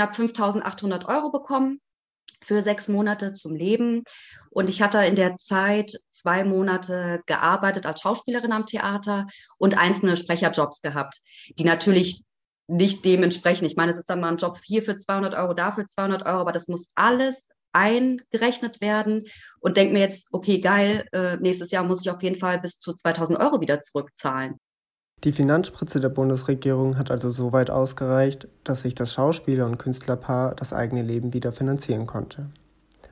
habe 5.800 Euro bekommen für sechs Monate zum Leben. Und ich hatte in der Zeit zwei Monate gearbeitet als Schauspielerin am Theater und einzelne Sprecherjobs gehabt, die natürlich nicht dementsprechend. Ich meine, es ist dann mal ein Job hier für 200 Euro, da für 200 Euro, aber das muss alles eingerechnet werden und denke mir jetzt, okay, geil, äh, nächstes Jahr muss ich auf jeden Fall bis zu 2000 Euro wieder zurückzahlen. Die Finanzspritze der Bundesregierung hat also so weit ausgereicht, dass sich das Schauspieler- und Künstlerpaar das eigene Leben wieder finanzieren konnte.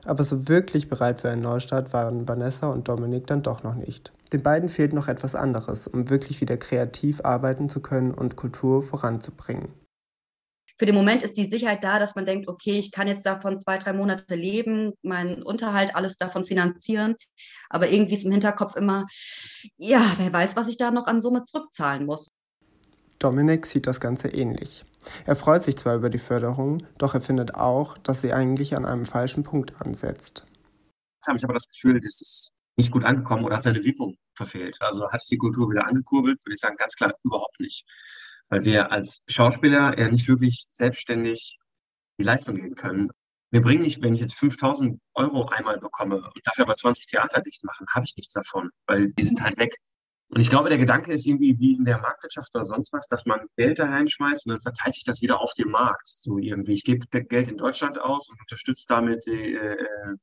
Aber so wirklich bereit für einen Neustart waren Vanessa und Dominik dann doch noch nicht. Den beiden fehlt noch etwas anderes, um wirklich wieder kreativ arbeiten zu können und Kultur voranzubringen für den Moment ist die Sicherheit da, dass man denkt, okay, ich kann jetzt davon zwei, drei Monate leben, meinen Unterhalt, alles davon finanzieren. Aber irgendwie ist im Hinterkopf immer, ja, wer weiß, was ich da noch an Summe zurückzahlen muss. Dominik sieht das Ganze ähnlich. Er freut sich zwar über die Förderung, doch er findet auch, dass sie eigentlich an einem falschen Punkt ansetzt. Jetzt habe ich aber das Gefühl, das ist nicht gut angekommen oder hat seine Wirkung verfehlt. Also hat sich die Kultur wieder angekurbelt, würde ich sagen, ganz klar überhaupt nicht weil wir als Schauspieler ja nicht wirklich selbstständig die Leistung geben können. Wir bringen nicht, wenn ich jetzt 5000 Euro einmal bekomme und dafür aber 20 Theater dicht machen, habe ich nichts davon, weil die sind halt weg. Und ich glaube, der Gedanke ist irgendwie wie in der Marktwirtschaft oder sonst was, dass man Geld da reinschmeißt und dann verteilt sich das wieder auf dem Markt. So irgendwie. Ich gebe Geld in Deutschland aus und unterstütze damit die, äh,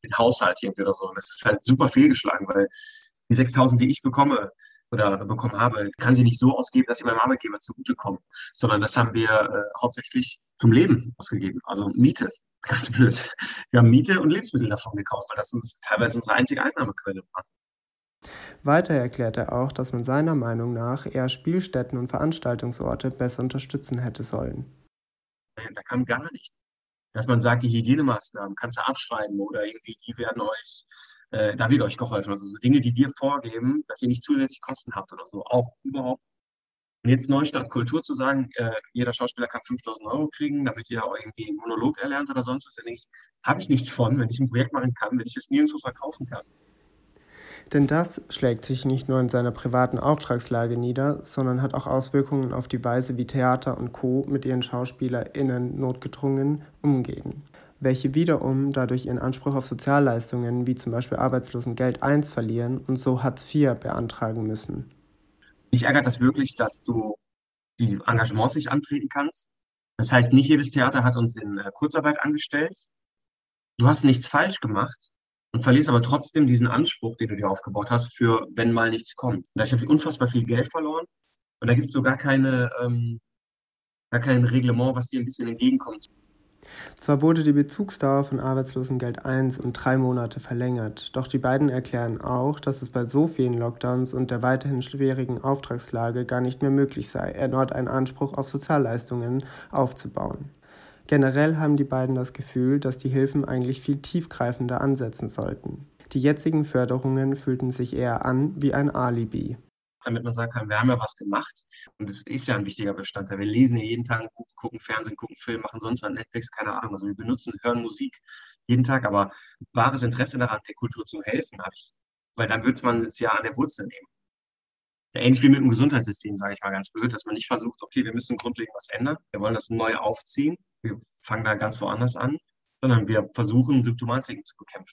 den Haushalt irgendwie oder so. Und das ist halt super fehlgeschlagen, weil die 6000, die ich bekomme, oder bekommen habe, kann sie nicht so ausgeben, dass sie meinem Arbeitgeber zugutekommen, sondern das haben wir äh, hauptsächlich zum Leben ausgegeben, also Miete. Ganz blöd. Wir haben Miete und Lebensmittel davon gekauft, weil das uns teilweise unsere einzige Einnahmequelle war. Weiter erklärt er auch, dass man seiner Meinung nach eher Spielstätten und Veranstaltungsorte besser unterstützen hätte sollen. Da kam gar nichts. Dass man sagt, die Hygienemaßnahmen kannst du abschreiben oder irgendwie, die werden euch äh, da wird euch geholfen. Also so Dinge, die wir vorgeben, dass ihr nicht zusätzlich Kosten habt oder so, auch überhaupt. Und jetzt Neustadt Kultur zu sagen, äh, jeder Schauspieler kann 5000 Euro kriegen, damit ihr irgendwie einen Monolog erlernt oder sonst was, ja habe ich nichts von, wenn ich ein Projekt machen kann, wenn ich es nirgendwo verkaufen kann. Denn das schlägt sich nicht nur in seiner privaten Auftragslage nieder, sondern hat auch Auswirkungen auf die Weise, wie Theater und Co. mit ihren SchauspielerInnen notgedrungen umgehen welche wiederum dadurch ihren Anspruch auf Sozialleistungen wie zum Beispiel Arbeitslosengeld I verlieren und so Hartz IV beantragen müssen. Mich ärgert das wirklich, dass du die Engagements nicht antreten kannst. Das heißt, nicht jedes Theater hat uns in äh, Kurzarbeit angestellt. Du hast nichts falsch gemacht und verlierst aber trotzdem diesen Anspruch, den du dir aufgebaut hast, für wenn mal nichts kommt. Da habe ich unfassbar viel Geld verloren und da gibt es so gar keine, ähm, gar kein Reglement, was dir ein bisschen entgegenkommt. Zwar wurde die Bezugsdauer von Arbeitslosengeld I um drei Monate verlängert, doch die beiden erklären auch, dass es bei so vielen Lockdowns und der weiterhin schwierigen Auftragslage gar nicht mehr möglich sei, erneut einen Anspruch auf Sozialleistungen aufzubauen. Generell haben die beiden das Gefühl, dass die Hilfen eigentlich viel tiefgreifender ansetzen sollten. Die jetzigen Förderungen fühlten sich eher an wie ein Alibi damit man sagen kann, wir haben ja was gemacht. Und das ist ja ein wichtiger Bestandteil. Wir lesen ja jeden Tag ein Buch, gucken Fernsehen, gucken Film, machen sonst was, Netflix, keine Ahnung. Also wir benutzen, hören Musik jeden Tag, aber wahres Interesse daran, der Kultur zu helfen, habe ich. Weil dann wird man es ja an der Wurzel nehmen. Ähnlich wie mit dem Gesundheitssystem, sage ich mal ganz blöd, dass man nicht versucht, okay, wir müssen grundlegend was ändern, wir wollen das neu aufziehen, wir fangen da ganz woanders an, sondern wir versuchen, Symptomatiken zu bekämpfen.